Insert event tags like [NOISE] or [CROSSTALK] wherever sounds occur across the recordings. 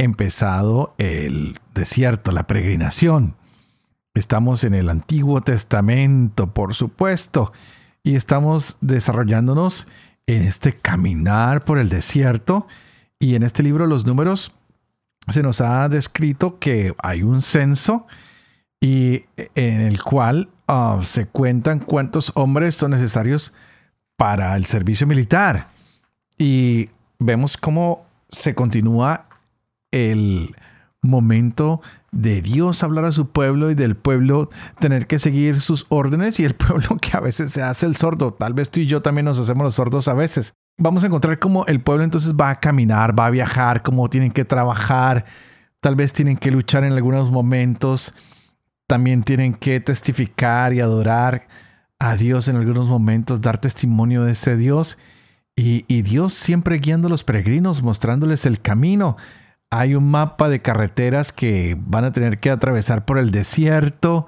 empezado el desierto, la peregrinación. Estamos en el Antiguo Testamento, por supuesto, y estamos desarrollándonos en este caminar por el desierto. Y en este libro, Los Números, se nos ha descrito que hay un censo y en el cual ah, se cuentan cuántos hombres son necesarios para el servicio militar. Y vemos cómo se continúa el momento de Dios hablar a su pueblo y del pueblo tener que seguir sus órdenes y el [LAUGHS] pueblo que a veces se hace el sordo. Tal vez tú y yo también nos hacemos los sordos a veces. Vamos a encontrar cómo el pueblo entonces va a caminar, va a viajar, cómo tienen que trabajar, tal vez tienen que luchar en algunos momentos, también tienen que testificar y adorar a Dios en algunos momentos, dar testimonio de ese Dios. Y, y Dios siempre guiando a los peregrinos, mostrándoles el camino hay un mapa de carreteras que van a tener que atravesar por el desierto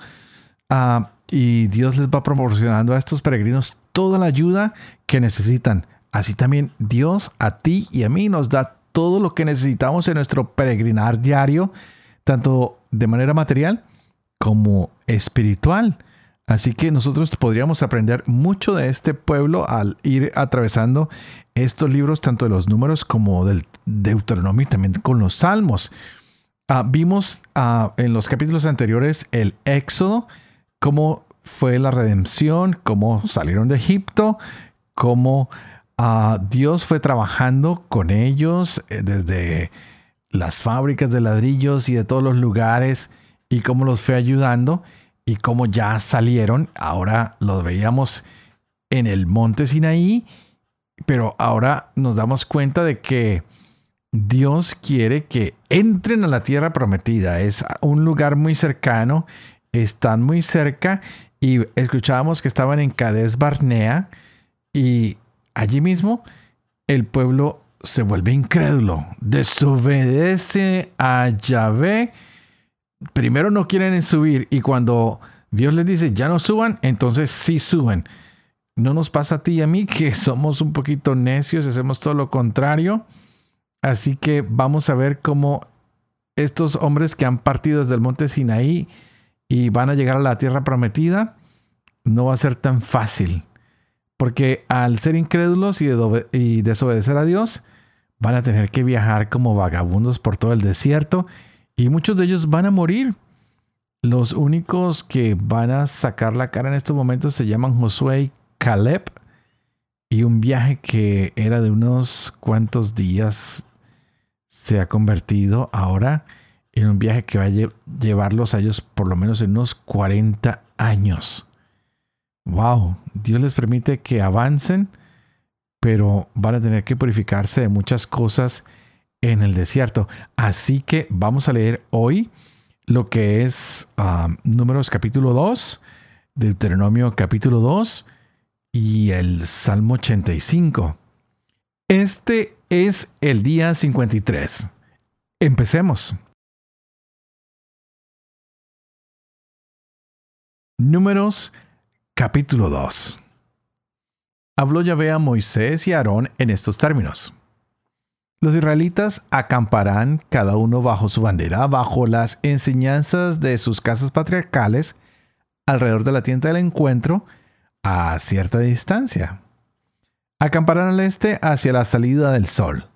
ah, y Dios les va proporcionando a estos peregrinos toda la ayuda que necesitan. Así también Dios a ti y a mí nos da todo lo que necesitamos en nuestro peregrinar diario, tanto de manera material como espiritual. Así que nosotros podríamos aprender mucho de este pueblo al ir atravesando estos libros, tanto de los números como del Deuteronomio también con los salmos. Ah, vimos ah, en los capítulos anteriores el éxodo, cómo fue la redención, cómo salieron de Egipto, cómo ah, Dios fue trabajando con ellos eh, desde las fábricas de ladrillos y de todos los lugares y cómo los fue ayudando y cómo ya salieron. Ahora los veíamos en el monte Sinaí, pero ahora nos damos cuenta de que Dios quiere que entren a la tierra prometida. Es un lugar muy cercano, están muy cerca y escuchábamos que estaban en Cades Barnea y allí mismo el pueblo se vuelve incrédulo, desobedece a Yahvé primero no quieren subir y cuando Dios les dice ya no suban, entonces sí suben. No nos pasa a ti y a mí que [LAUGHS] somos un poquito necios, hacemos todo lo contrario. Así que vamos a ver cómo estos hombres que han partido desde el monte Sinaí y van a llegar a la tierra prometida, no va a ser tan fácil. Porque al ser incrédulos y, y desobedecer a Dios, van a tener que viajar como vagabundos por todo el desierto y muchos de ellos van a morir. Los únicos que van a sacar la cara en estos momentos se llaman Josué y Caleb. Y un viaje que era de unos cuantos días se ha convertido ahora en un viaje que va a llevarlos a ellos por lo menos en unos 40 años. Wow, Dios les permite que avancen, pero van a tener que purificarse de muchas cosas en el desierto. Así que vamos a leer hoy lo que es ah, Números capítulo 2, Deuteronomio capítulo 2 y el Salmo 85. Este es el día 53. Empecemos. Números capítulo 2. Habló Yahvé a Moisés y a Aarón en estos términos. Los israelitas acamparán cada uno bajo su bandera, bajo las enseñanzas de sus casas patriarcales, alrededor de la tienda del encuentro, a cierta distancia. Acamparán al este hacia la salida del sol.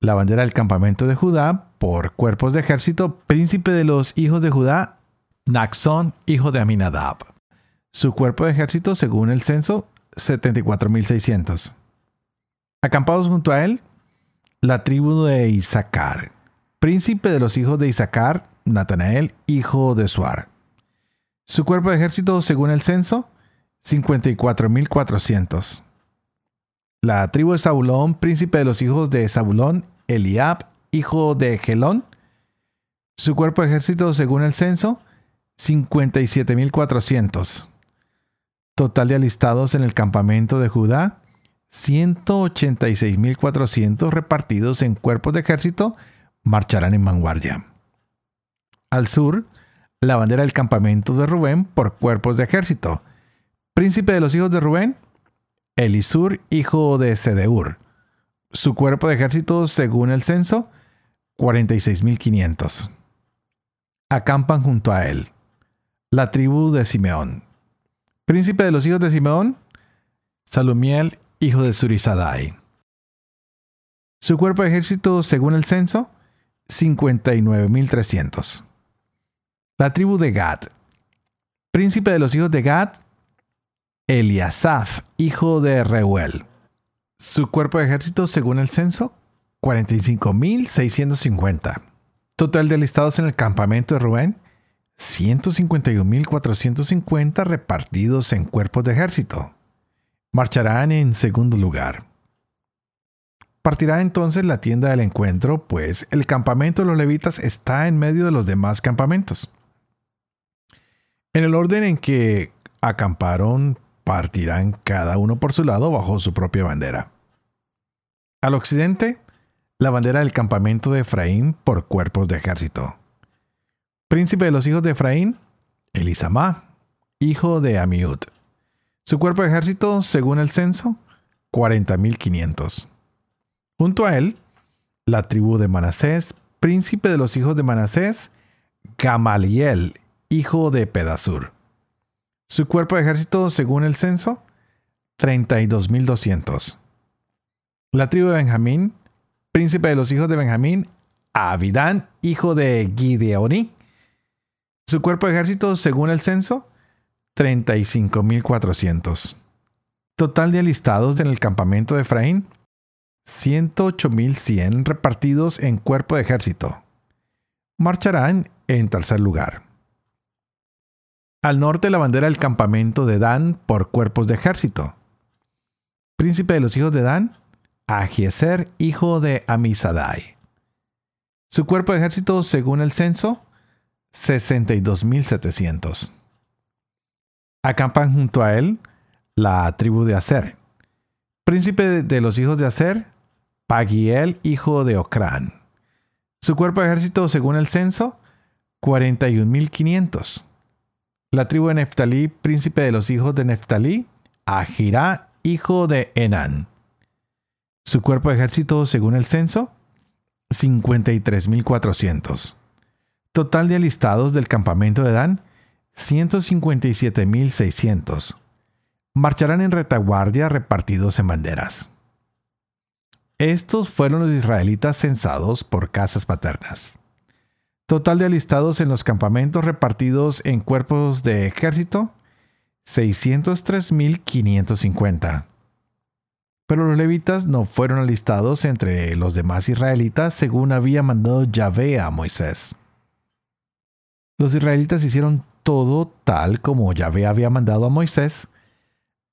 La bandera del campamento de Judá, por cuerpos de ejército, príncipe de los hijos de Judá, Naxón, hijo de Aminadab. Su cuerpo de ejército, según el censo, 74.600. Acampados junto a él, la tribu de Isaacar. Príncipe de los hijos de Isaacar, Natanael, hijo de Suar. Su cuerpo de ejército, según el censo, 54.400. La tribu de Zabulón, príncipe de los hijos de Zabulón, Eliab, hijo de Gelón, Su cuerpo de ejército, según el censo, 57.400. Total de alistados en el campamento de Judá, 186.400 repartidos en cuerpos de ejército marcharán en vanguardia. Al sur, la bandera del campamento de Rubén por cuerpos de ejército. Príncipe de los hijos de Rubén, Elisur, hijo de Sedeur. Su cuerpo de ejército, según el censo, 46.500. Acampan junto a él. La tribu de Simeón. Príncipe de los hijos de Simeón, Salumiel, hijo de Surizadai. Su cuerpo de ejército, según el censo, 59.300. La tribu de Gad. Príncipe de los hijos de Gad, Eliasaf, hijo de Reuel. Su cuerpo de ejército, según el censo, 45.650. Total de listados en el campamento de Rubén, 151.450 repartidos en cuerpos de ejército. Marcharán en segundo lugar. Partirá entonces la tienda del encuentro, pues el campamento de los levitas está en medio de los demás campamentos. En el orden en que acamparon, partirán cada uno por su lado bajo su propia bandera. Al occidente, la bandera del campamento de Efraín por cuerpos de ejército. Príncipe de los hijos de Efraín, Elisamá, hijo de Amiud. Su cuerpo de ejército, según el censo, 40.500. Junto a él, la tribu de Manasés, príncipe de los hijos de Manasés, Gamaliel, hijo de Pedasur. Su cuerpo de ejército, según el censo, 32.200. La tribu de Benjamín, príncipe de los hijos de Benjamín, Abidán, hijo de Gideoni, su cuerpo de ejército, según el censo, 35.400. Total de alistados en el campamento de Efraín, 108.100 repartidos en cuerpo de ejército. Marcharán en tercer lugar. Al norte la bandera del campamento de Dan por cuerpos de ejército. Príncipe de los hijos de Dan, Agieser, hijo de Amisadai. Su cuerpo de ejército, según el censo, 62.700. Acampan junto a él la tribu de Aser. Príncipe de los hijos de Aser, Pagiel, hijo de Ocrán. Su cuerpo de ejército, según el censo, 41.500. La tribu de Neftalí, príncipe de los hijos de Neftalí, Agirá, hijo de Enán. Su cuerpo de ejército, según el censo, 53.400. Total de alistados del campamento de Dan, 157.600. Marcharán en retaguardia repartidos en banderas. Estos fueron los israelitas censados por casas paternas. Total de alistados en los campamentos repartidos en cuerpos de ejército, 603.550. Pero los levitas no fueron alistados entre los demás israelitas según había mandado Yahvé a Moisés. Los israelitas hicieron todo tal como Yahvé había mandado a Moisés.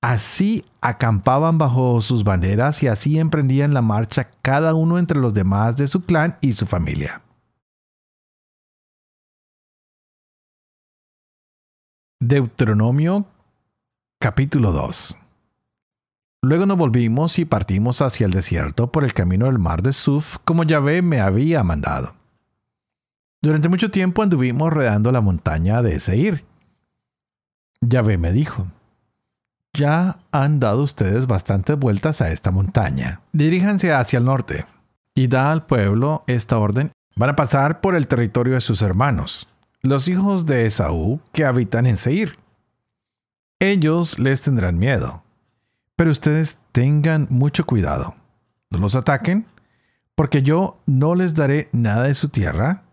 Así acampaban bajo sus banderas y así emprendían la marcha cada uno entre los demás de su clan y su familia. Deuteronomio capítulo 2 Luego nos volvimos y partimos hacia el desierto por el camino del mar de Suf como Yahvé me había mandado. Durante mucho tiempo anduvimos rodeando la montaña de Seir. Yahvé me dijo, ya han dado ustedes bastantes vueltas a esta montaña. Diríjanse hacia el norte y da al pueblo esta orden. Van a pasar por el territorio de sus hermanos, los hijos de Esaú que habitan en Seir. Ellos les tendrán miedo, pero ustedes tengan mucho cuidado. No los ataquen, porque yo no les daré nada de su tierra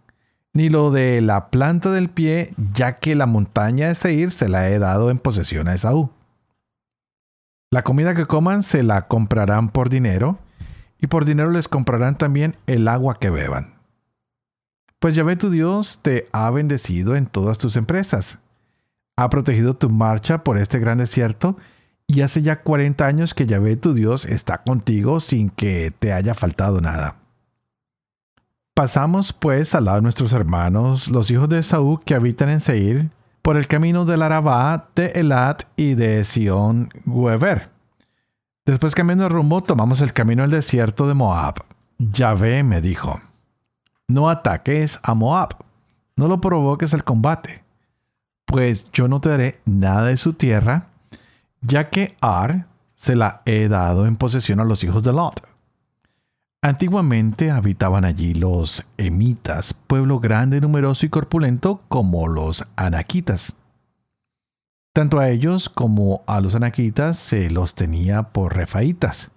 ni lo de la planta del pie, ya que la montaña de Seir se la he dado en posesión a Esaú. La comida que coman se la comprarán por dinero, y por dinero les comprarán también el agua que beban. Pues Yahvé tu Dios te ha bendecido en todas tus empresas. Ha protegido tu marcha por este gran desierto, y hace ya 40 años que Yahvé tu Dios está contigo sin que te haya faltado nada. Pasamos pues al lado de nuestros hermanos, los hijos de Saúl que habitan en Seir, por el camino del Arabá, de Elat y de Sion Gueber. Después cambiando de rumbo, tomamos el camino al desierto de Moab. Yahvé me dijo, no ataques a Moab, no lo provoques al combate, pues yo no te daré nada de su tierra, ya que Ar se la he dado en posesión a los hijos de Lot. Antiguamente habitaban allí los emitas, pueblo grande, numeroso y corpulento como los anaquitas. Tanto a ellos como a los anaquitas se los tenía por refaitas,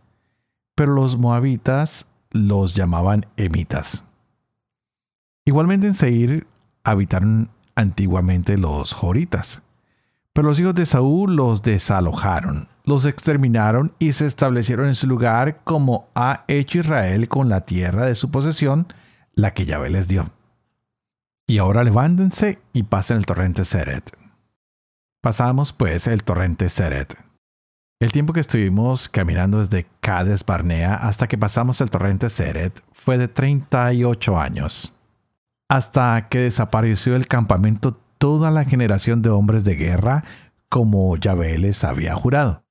pero los moabitas los llamaban emitas. Igualmente en Seir habitaron antiguamente los joritas, pero los hijos de Saúl los desalojaron los exterminaron y se establecieron en su lugar como ha hecho Israel con la tierra de su posesión, la que Yahvé les dio. Y ahora levántense y pasen el torrente Seret. Pasamos pues el torrente Seret. El tiempo que estuvimos caminando desde Cades Barnea hasta que pasamos el torrente Seret fue de 38 años. Hasta que desapareció el campamento toda la generación de hombres de guerra como Yahvé les había jurado.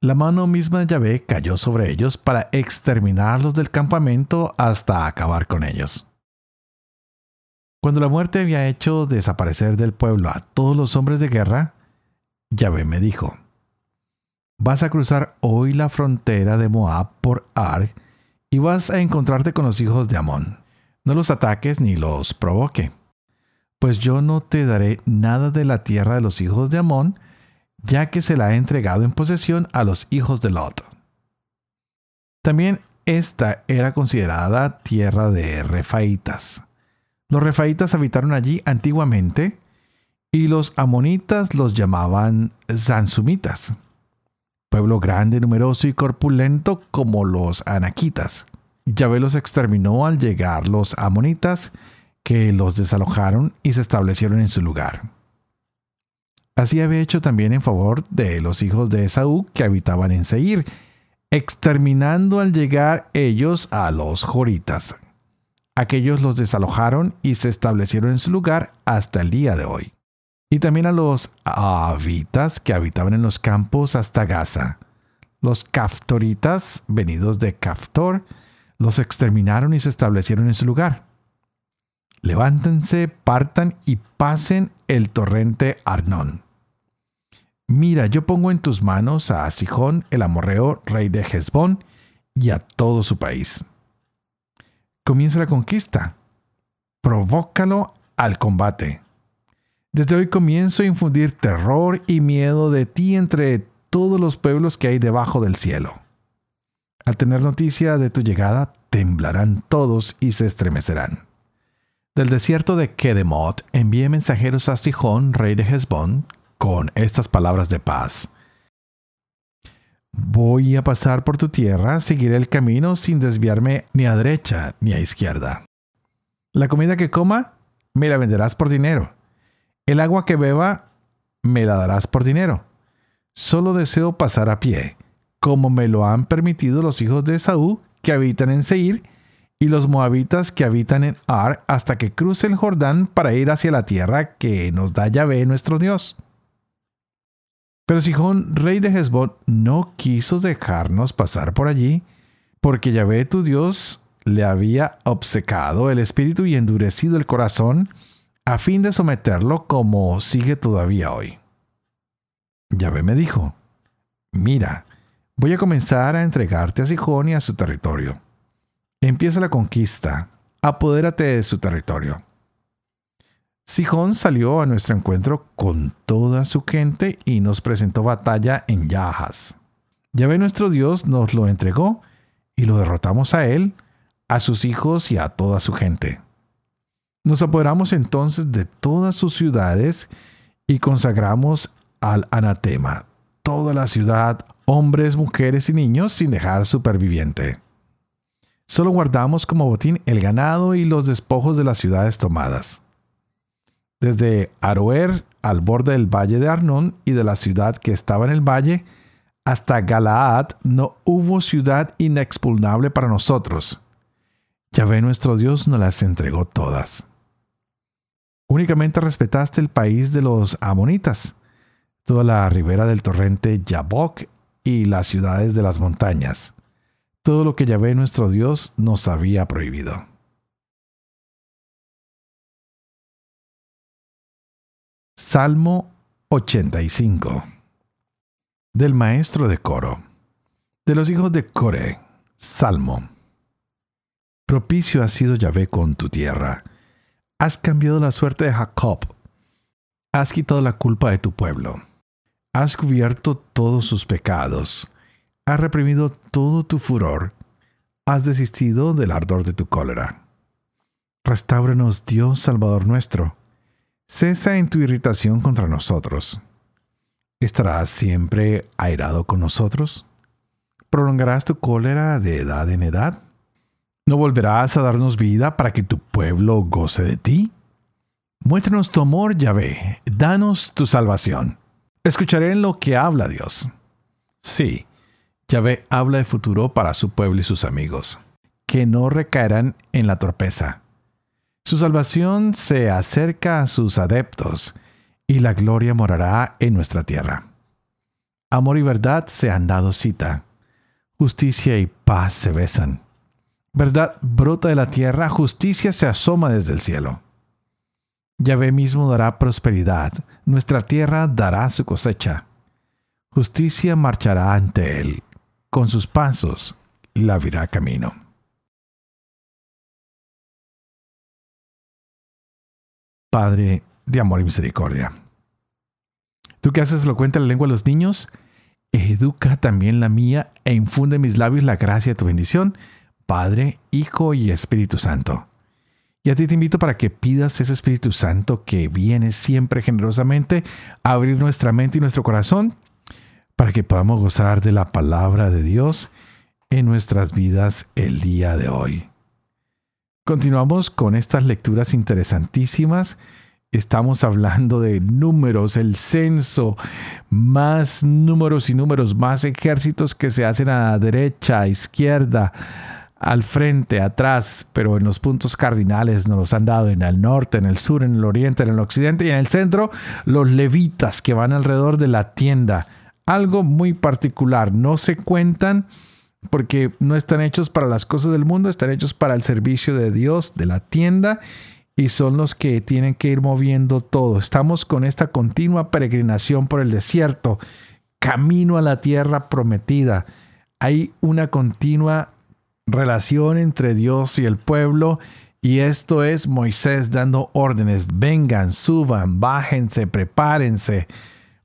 La mano misma de Yahvé cayó sobre ellos para exterminarlos del campamento hasta acabar con ellos. Cuando la muerte había hecho desaparecer del pueblo a todos los hombres de guerra, Yahvé me dijo, Vas a cruzar hoy la frontera de Moab por Ar y vas a encontrarte con los hijos de Amón. No los ataques ni los provoque, pues yo no te daré nada de la tierra de los hijos de Amón, ya que se la ha entregado en posesión a los hijos de Lot. También esta era considerada tierra de refaitas. Los refaitas habitaron allí antiguamente y los amonitas los llamaban zansumitas, pueblo grande, numeroso y corpulento como los anaquitas. Yahvé los exterminó al llegar los amonitas, que los desalojaron y se establecieron en su lugar. Así había hecho también en favor de los hijos de Esaú que habitaban en Seir, exterminando al llegar ellos a los joritas. Aquellos los desalojaron y se establecieron en su lugar hasta el día de hoy. Y también a los habitas que habitaban en los campos hasta Gaza. Los caftoritas, venidos de Caftor, los exterminaron y se establecieron en su lugar. Levántense, partan y pasen el torrente Arnón. Mira, yo pongo en tus manos a Sijón, el amorreo, rey de Hezbón, y a todo su país. Comienza la conquista. Provócalo al combate. Desde hoy comienzo a infundir terror y miedo de ti entre todos los pueblos que hay debajo del cielo. Al tener noticia de tu llegada, temblarán todos y se estremecerán. Del desierto de Kedemot envié mensajeros a Sijón, rey de Hezbón, con estas palabras de paz. Voy a pasar por tu tierra, seguiré el camino sin desviarme ni a derecha ni a izquierda. La comida que coma, me la venderás por dinero. El agua que beba, me la darás por dinero. Solo deseo pasar a pie, como me lo han permitido los hijos de Esaú que habitan en Seir y los moabitas que habitan en Ar hasta que cruce el Jordán para ir hacia la tierra que nos da Yahvé nuestro Dios. Pero Sijón, rey de Hezbón, no quiso dejarnos pasar por allí, porque Yahvé tu Dios le había obcecado el espíritu y endurecido el corazón, a fin de someterlo como sigue todavía hoy. Yahvé me dijo, mira, voy a comenzar a entregarte a Sijón y a su territorio. Empieza la conquista, apodérate de su territorio. Sijón salió a nuestro encuentro con toda su gente y nos presentó batalla en Yahas. Yahvé nuestro Dios nos lo entregó y lo derrotamos a él, a sus hijos y a toda su gente. Nos apoderamos entonces de todas sus ciudades y consagramos al anatema, toda la ciudad, hombres, mujeres y niños, sin dejar superviviente. Solo guardamos como botín el ganado y los despojos de las ciudades tomadas. Desde Aroer al borde del valle de Arnón y de la ciudad que estaba en el valle, hasta Galaad no hubo ciudad inexpugnable para nosotros. Yahvé nuestro Dios nos las entregó todas. Únicamente respetaste el país de los amonitas, toda la ribera del torrente Yabok y las ciudades de las montañas, todo lo que Yahvé nuestro Dios nos había prohibido. Salmo 85 Del maestro de coro De los hijos de Core Salmo Propicio ha sido Yahvé con tu tierra. Has cambiado la suerte de Jacob. Has quitado la culpa de tu pueblo. Has cubierto todos sus pecados. Has reprimido todo tu furor. Has desistido del ardor de tu cólera. Restáuranos, Dios Salvador nuestro. Cesa en tu irritación contra nosotros. ¿Estarás siempre airado con nosotros? ¿Prolongarás tu cólera de edad en edad? ¿No volverás a darnos vida para que tu pueblo goce de ti? Muéstranos tu amor, Yahvé, danos tu salvación. Escucharé en lo que habla Dios. Sí, Yahvé habla de futuro para su pueblo y sus amigos, que no recaerán en la torpeza. Su salvación se acerca a sus adeptos, y la gloria morará en nuestra tierra. Amor y verdad se han dado cita. Justicia y paz se besan. Verdad brota de la tierra, justicia se asoma desde el cielo. Yahvé mismo dará prosperidad, nuestra tierra dará su cosecha. Justicia marchará ante él, con sus pasos la virá camino. Padre de amor y misericordia. Tú que haces lo cuenta la lengua de los niños, educa también la mía e infunde en mis labios la gracia de tu bendición Padre, Hijo y Espíritu Santo. Y a ti te invito para que pidas ese Espíritu Santo que viene siempre generosamente a abrir nuestra mente y nuestro corazón para que podamos gozar de la palabra de Dios en nuestras vidas el día de hoy. Continuamos con estas lecturas interesantísimas. Estamos hablando de números, el censo, más números y números, más ejércitos que se hacen a la derecha, a izquierda, al frente, atrás, pero en los puntos cardinales nos los han dado en el norte, en el sur, en el oriente, en el occidente y en el centro, los levitas que van alrededor de la tienda. Algo muy particular, no se cuentan porque no están hechos para las cosas del mundo, están hechos para el servicio de Dios, de la tienda, y son los que tienen que ir moviendo todo. Estamos con esta continua peregrinación por el desierto, camino a la tierra prometida. Hay una continua relación entre Dios y el pueblo. Y esto es Moisés dando órdenes. Vengan, suban, bájense, prepárense.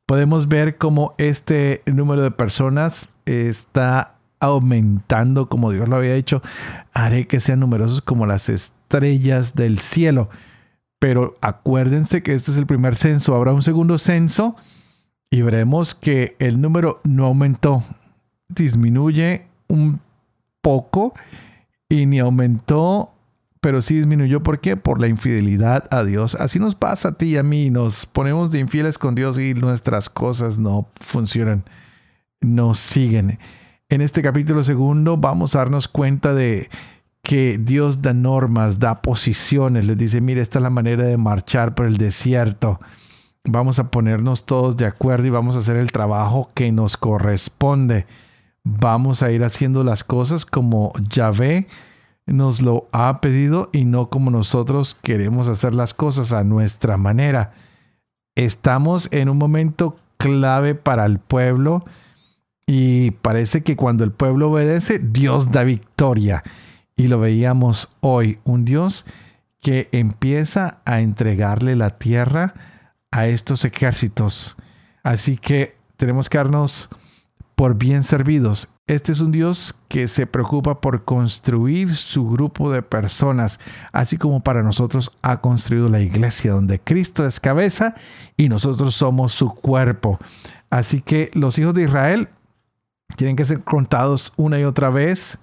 Podemos ver cómo este número de personas está aumentando, como Dios lo había dicho. Haré que sean numerosos como las estrellas del cielo. Pero acuérdense que este es el primer censo. Habrá un segundo censo y veremos que el número no aumentó. Disminuye un poco y ni aumentó, pero sí disminuyó. ¿Por qué? Por la infidelidad a Dios. Así nos pasa a ti y a mí. Nos ponemos de infieles con Dios y nuestras cosas no funcionan, no siguen. En este capítulo segundo vamos a darnos cuenta de que Dios da normas, da posiciones, les dice, mire, esta es la manera de marchar por el desierto. Vamos a ponernos todos de acuerdo y vamos a hacer el trabajo que nos corresponde vamos a ir haciendo las cosas como Yahvé nos lo ha pedido y no como nosotros queremos hacer las cosas a nuestra manera. Estamos en un momento clave para el pueblo y parece que cuando el pueblo obedece, Dios da victoria. Y lo veíamos hoy, un Dios que empieza a entregarle la tierra a estos ejércitos. Así que tenemos que darnos por bien servidos. Este es un Dios que se preocupa por construir su grupo de personas, así como para nosotros ha construido la iglesia, donde Cristo es cabeza y nosotros somos su cuerpo. Así que los hijos de Israel tienen que ser contados una y otra vez.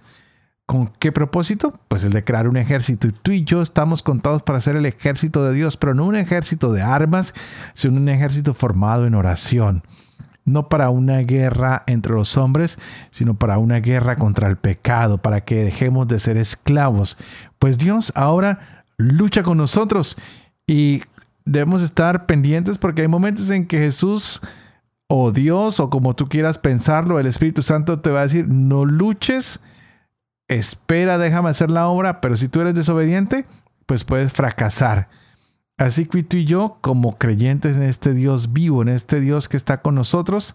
¿Con qué propósito? Pues el de crear un ejército. Y tú y yo estamos contados para ser el ejército de Dios, pero no un ejército de armas, sino un ejército formado en oración no para una guerra entre los hombres, sino para una guerra contra el pecado, para que dejemos de ser esclavos. Pues Dios ahora lucha con nosotros y debemos estar pendientes porque hay momentos en que Jesús o Dios o como tú quieras pensarlo, el Espíritu Santo te va a decir, no luches, espera, déjame hacer la obra, pero si tú eres desobediente, pues puedes fracasar. Así que tú y yo, como creyentes en este Dios vivo, en este Dios que está con nosotros,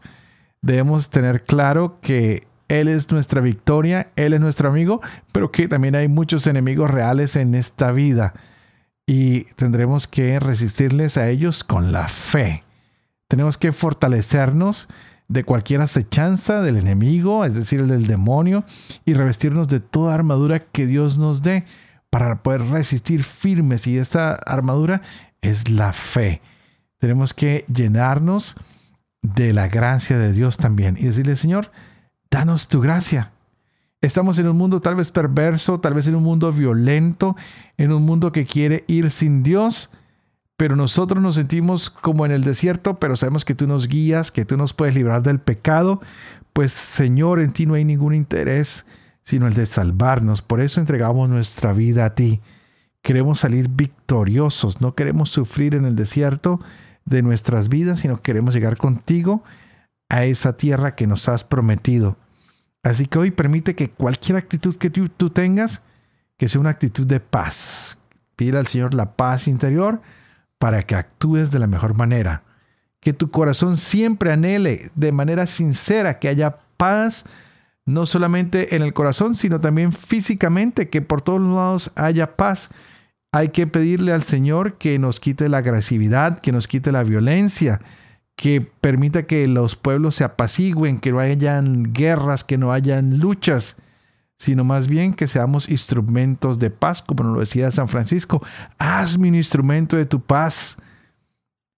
debemos tener claro que Él es nuestra victoria, Él es nuestro amigo, pero que también hay muchos enemigos reales en esta vida y tendremos que resistirles a ellos con la fe. Tenemos que fortalecernos de cualquier acechanza del enemigo, es decir, del demonio, y revestirnos de toda armadura que Dios nos dé para poder resistir firmes y esta armadura es la fe. Tenemos que llenarnos de la gracia de Dios también y decirle, Señor, danos tu gracia. Estamos en un mundo tal vez perverso, tal vez en un mundo violento, en un mundo que quiere ir sin Dios, pero nosotros nos sentimos como en el desierto, pero sabemos que tú nos guías, que tú nos puedes librar del pecado, pues Señor, en ti no hay ningún interés sino el de salvarnos. Por eso entregamos nuestra vida a ti. Queremos salir victoriosos, no queremos sufrir en el desierto de nuestras vidas, sino queremos llegar contigo a esa tierra que nos has prometido. Así que hoy permite que cualquier actitud que tú, tengas, que sea una actitud de paz. Pide al Señor la paz interior para que actúes de la mejor manera. Que tu corazón siempre anhele de manera sincera que haya paz no solamente en el corazón, sino también físicamente, que por todos lados haya paz. Hay que pedirle al Señor que nos quite la agresividad, que nos quite la violencia, que permita que los pueblos se apacigüen, que no hayan guerras, que no hayan luchas, sino más bien que seamos instrumentos de paz, como nos lo decía San Francisco. Hazme un instrumento de tu paz.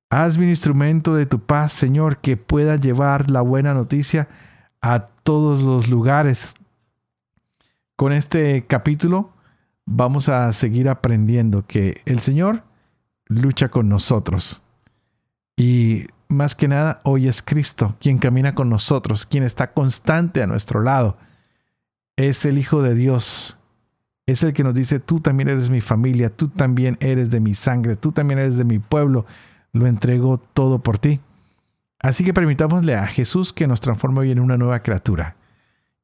Hazme un instrumento de tu paz, Señor, que pueda llevar la buena noticia a todos los lugares. Con este capítulo vamos a seguir aprendiendo que el Señor lucha con nosotros. Y más que nada, hoy es Cristo quien camina con nosotros, quien está constante a nuestro lado. Es el Hijo de Dios. Es el que nos dice, tú también eres mi familia, tú también eres de mi sangre, tú también eres de mi pueblo. Lo entrego todo por ti. Así que permitámosle a Jesús que nos transforme hoy en una nueva criatura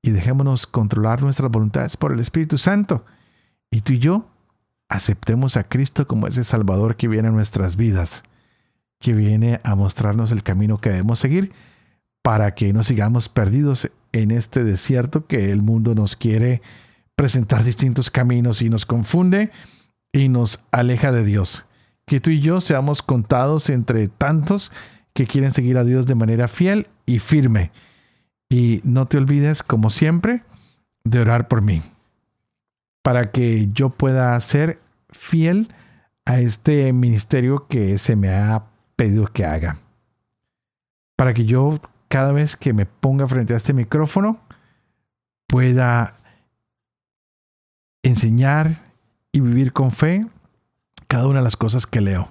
y dejémonos controlar nuestras voluntades por el Espíritu Santo. Y tú y yo aceptemos a Cristo como ese Salvador que viene a nuestras vidas, que viene a mostrarnos el camino que debemos seguir para que no sigamos perdidos en este desierto que el mundo nos quiere presentar distintos caminos y nos confunde y nos aleja de Dios. Que tú y yo seamos contados entre tantos que quieren seguir a Dios de manera fiel y firme. Y no te olvides, como siempre, de orar por mí, para que yo pueda ser fiel a este ministerio que se me ha pedido que haga. Para que yo, cada vez que me ponga frente a este micrófono, pueda enseñar y vivir con fe cada una de las cosas que leo.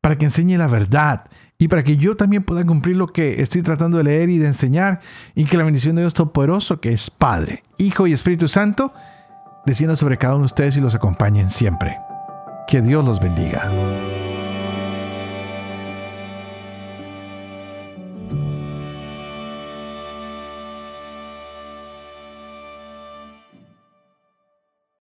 Para que enseñe la verdad y para que yo también pueda cumplir lo que estoy tratando de leer y de enseñar, y que la bendición de Dios Todopoderoso, que es Padre, Hijo y Espíritu Santo, descienda sobre cada uno de ustedes y los acompañen siempre. Que Dios los bendiga.